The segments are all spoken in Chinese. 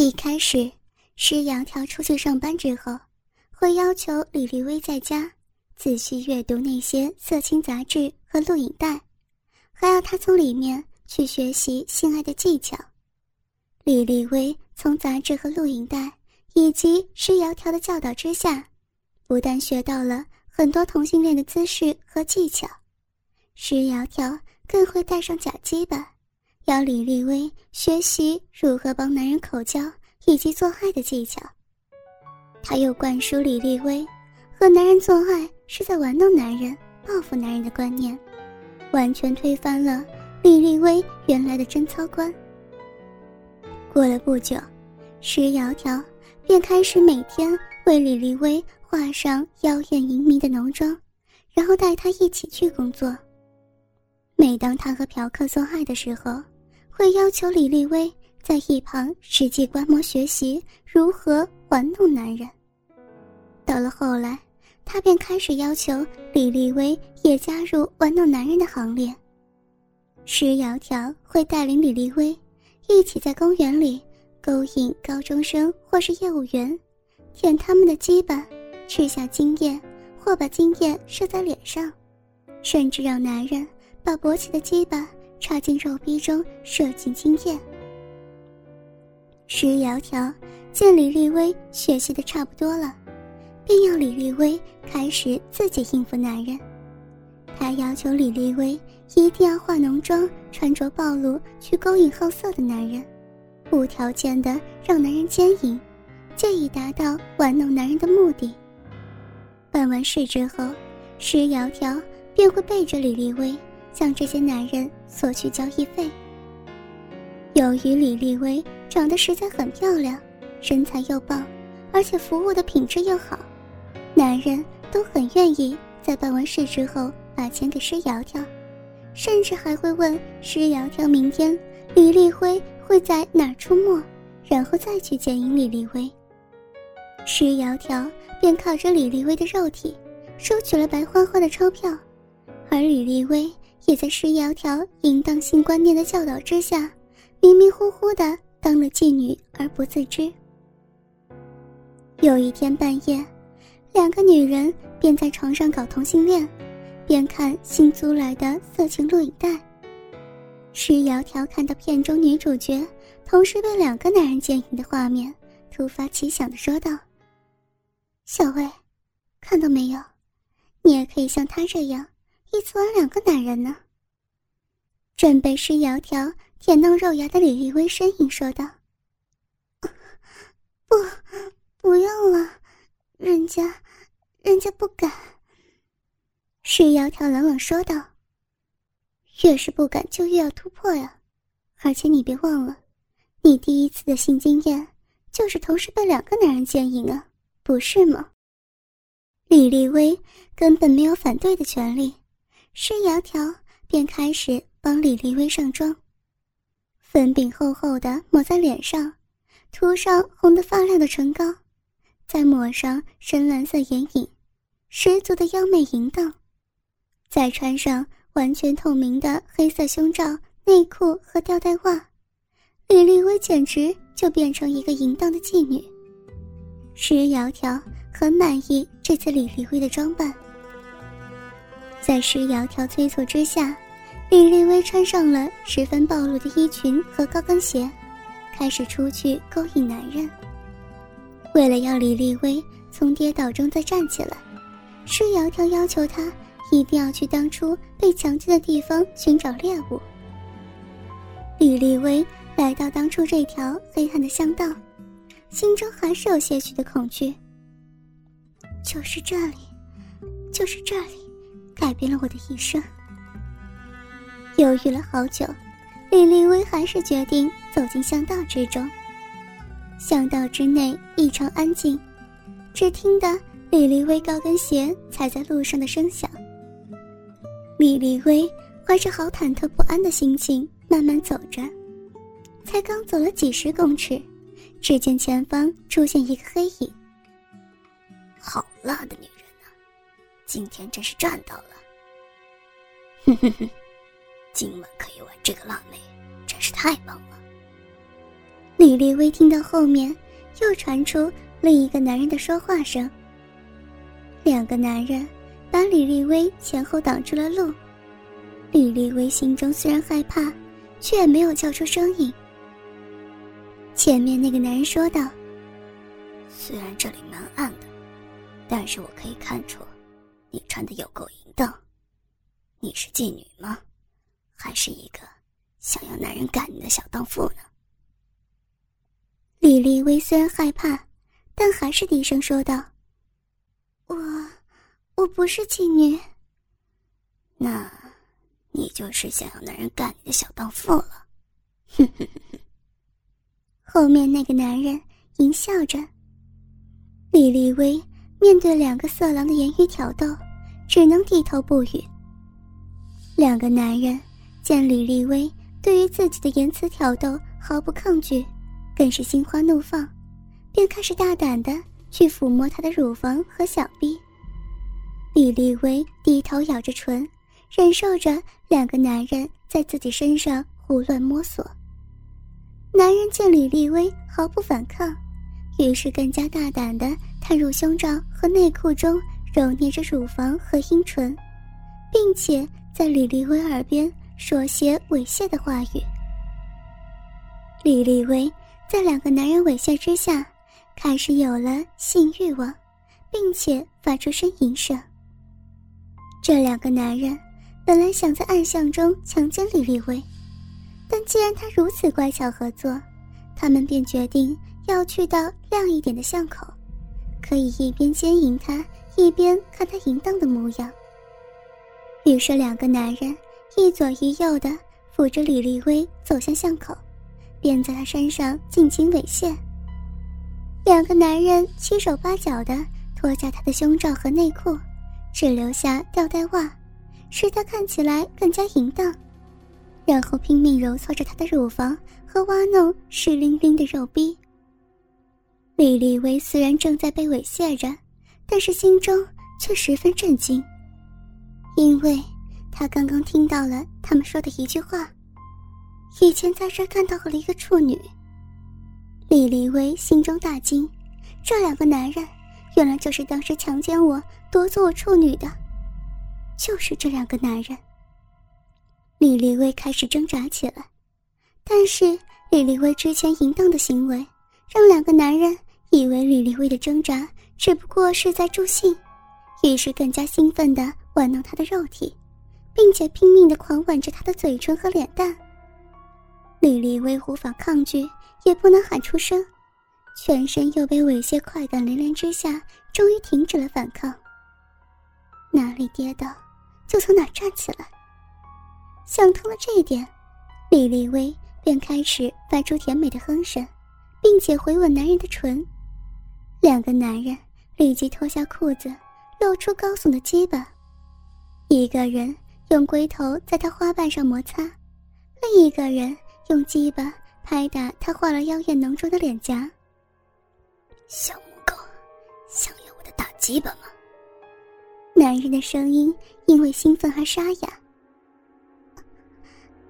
一开始，施窈窕出去上班之后，会要求李丽薇在家仔细阅读那些色情杂志和录影带，还要她从里面去学习性爱的技巧。李丽薇从杂志和录影带以及施窈窕的教导之下，不但学到了很多同性恋的姿势和技巧，施窈窕更会带上假鸡巴。要李立威学习如何帮男人口交以及做爱的技巧，他又灌输李立威和男人做爱是在玩弄男人、报复男人的观念，完全推翻了李立威原来的贞操观。过了不久，石窈窕便开始每天为李立威画上妖艳淫靡的浓妆，然后带他一起去工作。每当他和嫖客做爱的时候，会要求李丽薇在一旁实际观摩学习如何玩弄男人。到了后来，他便开始要求李丽薇也加入玩弄男人的行列。施窈窕会带领李丽薇一起在公园里勾引高中生或是业务员，舔他们的鸡巴，吃下精液，或把精液射在脸上，甚至让男人把勃起的鸡巴。插进肉壁中，射进精液。石窈窕见李立威学习的差不多了，便要李立威开始自己应付男人。他要求李立威一定要化浓妆，穿着暴露去勾引好色的男人，无条件的让男人奸淫，借以达到玩弄男人的目的。办完事之后，石窈窕便会背着李立威。向这些男人索取交易费。由于李丽薇长得实在很漂亮，身材又棒，而且服务的品质又好，男人都很愿意在办完事之后把钱给施窈窕，甚至还会问施窈窕明天李丽辉会在哪儿出没，然后再去接应李丽薇。施窈窕便靠着李丽薇的肉体收取了白花花的钞票，而李丽薇。也在施窈窕淫荡性观念的教导之下，迷迷糊糊的当了妓女而不自知。有一天半夜，两个女人便在床上搞同性恋，边看新租来的色情录影带。施窈窕看到片中女主角同时被两个男人奸淫的画面，突发奇想的说道：“小薇，看到没有？你也可以像他这样。”一次玩两个男人呢。准备施窈窕舔弄肉芽的李丽薇呻吟说道：“不，不用了，人家，人家不敢。”施窈窕冷冷说道：“越是不敢，就越要突破呀！而且你别忘了，你第一次的性经验就是同时被两个男人奸淫啊，不是吗？”李丽薇根本没有反对的权利。施窈窕便开始帮李丽薇上妆，粉饼厚厚的抹在脸上，涂上红得发亮的唇膏，再抹上深蓝色眼影，十足的妖媚淫荡，再穿上完全透明的黑色胸罩、内裤和吊带袜，李丽薇简直就变成一个淫荡的妓女。施窈窕很满意这次李丽薇的装扮。在施窈窕催促之下，李丽薇穿上了十分暴露的衣裙和高跟鞋，开始出去勾引男人。为了要李丽薇从跌倒中再站起来，施窈窕要求她一定要去当初被强奸的地方寻找猎物。李丽薇来到当初这条黑暗的巷道，心中还是有些许的恐惧。就是这里，就是这里。改变了我的一生。犹豫了好久，李丽薇还是决定走进巷道之中。巷道之内异常安静，只听得李丽薇高跟鞋踩在路上的声响。李丽薇怀着好忐忑不安的心情慢慢走着，才刚走了几十公尺，只见前方出现一个黑影。好辣的女人！今天真是赚到了！哼哼哼，今晚可以玩这个辣妹，真是太棒了！李丽薇听到后面又传出另一个男人的说话声。两个男人把李丽薇前后挡住了路。李丽薇心中虽然害怕，却也没有叫出声音。前面那个男人说道：“虽然这里蛮暗的，但是我可以看出，你穿的有够淫荡。你是妓女吗？还是一个想要男人干你的小荡妇呢？”李丽薇虽然害怕，但还是低声说道：“我，我不是妓女。”那。你就是想要男人干你的小荡妇了，哼哼哼哼。后面那个男人淫笑着。李丽薇面对两个色狼的言语挑逗，只能低头不语。两个男人见李丽薇对于自己的言辞挑逗毫不抗拒，更是心花怒放，便开始大胆的去抚摸她的乳房和小臂。李丽薇低头咬着唇。忍受着两个男人在自己身上胡乱摸索，男人见李丽薇毫不反抗，于是更加大胆地探入胸罩和内裤中，揉捏着乳房和阴唇，并且在李丽薇耳边说些猥亵的话语。李丽薇在两个男人猥亵之下，开始有了性欲望，并且发出呻吟声。这两个男人。本来想在暗巷中强奸李丽薇，但既然他如此乖巧合作，他们便决定要去到亮一点的巷口，可以一边奸淫她，一边看她淫荡的模样。于是，两个男人一左一右的扶着李丽薇走向巷口，便在她身上尽情猥亵。两个男人七手八脚的脱下她的胸罩和内裤，只留下吊带袜。使她看起来更加淫荡，然后拼命揉搓着她的乳房和挖弄湿淋淋的肉壁。李丽薇虽然正在被猥亵着，但是心中却十分震惊，因为她刚刚听到了他们说的一句话：“以前在这看到了一个处女。”李丽薇心中大惊，这两个男人原来就是当时强奸我、夺走我处女的。就是这两个男人。李丽薇开始挣扎起来，但是李丽薇之前淫荡的行为，让两个男人以为李丽薇的挣扎只不过是在助兴，于是更加兴奋地玩弄她的肉体，并且拼命地狂吻着她的嘴唇和脸蛋。李丽薇无法抗拒，也不能喊出声，全身又被猥亵快感连连之下，终于停止了反抗。哪里跌倒？就从哪站起来。想通了这一点，李丽薇便开始发出甜美的哼声，并且回吻男人的唇。两个男人立即脱下裤子，露出高耸的鸡巴。一个人用龟头在他花瓣上摩擦，另一个人用鸡巴拍打他画了妖艳浓妆的脸颊。小母狗，想要我的大鸡巴吗？男人的声音因为兴奋而沙哑。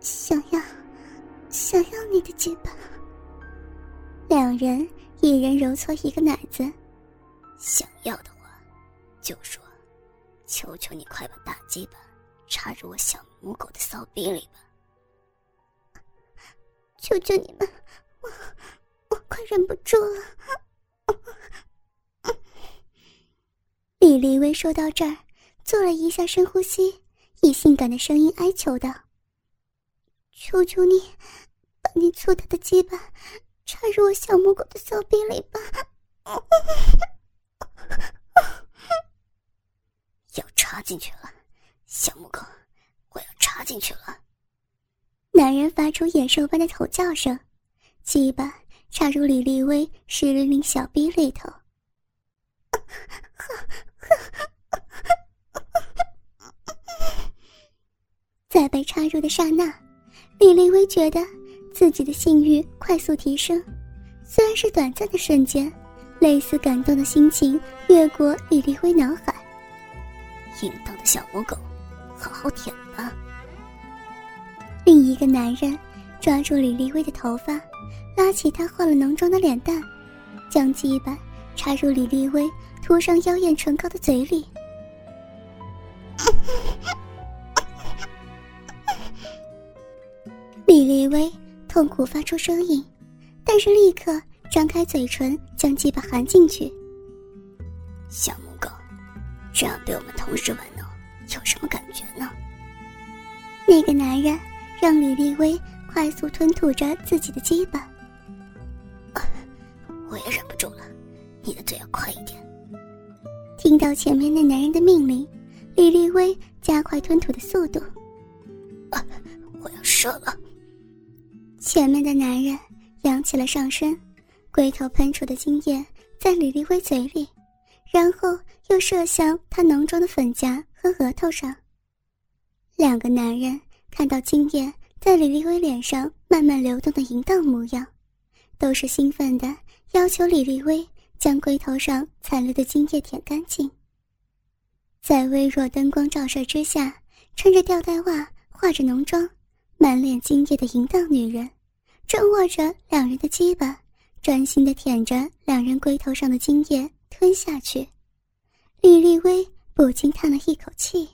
想要，想要你的鸡巴。两人一人揉搓一个奶子。想要的话，就说，求求你快把大鸡巴插入我小母狗的骚逼里吧。求求你们，我我快忍不住了。李丽薇说到这儿，做了一下深呼吸，以性感的声音哀求道：“求求你，把你粗大的鸡巴插入我小母狗的骚逼里吧！”要插进去了，小母狗，我要插进去了！男人发出野兽般的吼叫声，鸡巴插入李丽薇湿淋淋小逼里头。在被插入的刹那，李丽薇觉得自己的性欲快速提升。虽然是短暂的瞬间，类似感动的心情越过李丽薇脑海。淫荡的小母狗，好好舔吧。另一个男人抓住李丽薇的头发，拉起他化了浓妆的脸蛋，将鸡巴插入李立威涂上妖艳唇膏的嘴里。李立威痛苦发出声音，但是立刻张开嘴唇将鸡巴含进去。小母狗，这样被我们同时玩弄，有什么感觉呢？那个男人让李丽薇快速吞吐着自己的鸡巴。我也忍不住了，你的嘴要快一点。听到前面那男人的命令，李丽薇加快吞吐的速度。我要射了。前面的男人扬起了上身，龟头喷出的精液在李丽薇嘴里，然后又射向她浓妆的粉颊和额头上。两个男人看到精液在李丽薇脸上慢慢流动的淫荡模样，都是兴奋的要求李丽薇将龟头上残留的精液舔干净。在微弱灯光照射之下，穿着吊带袜、化着浓妆、满脸精液的淫荡女人。正握着两人的鸡巴，专心的舔着两人龟头上的精液吞下去，李丽微不禁叹了一口气。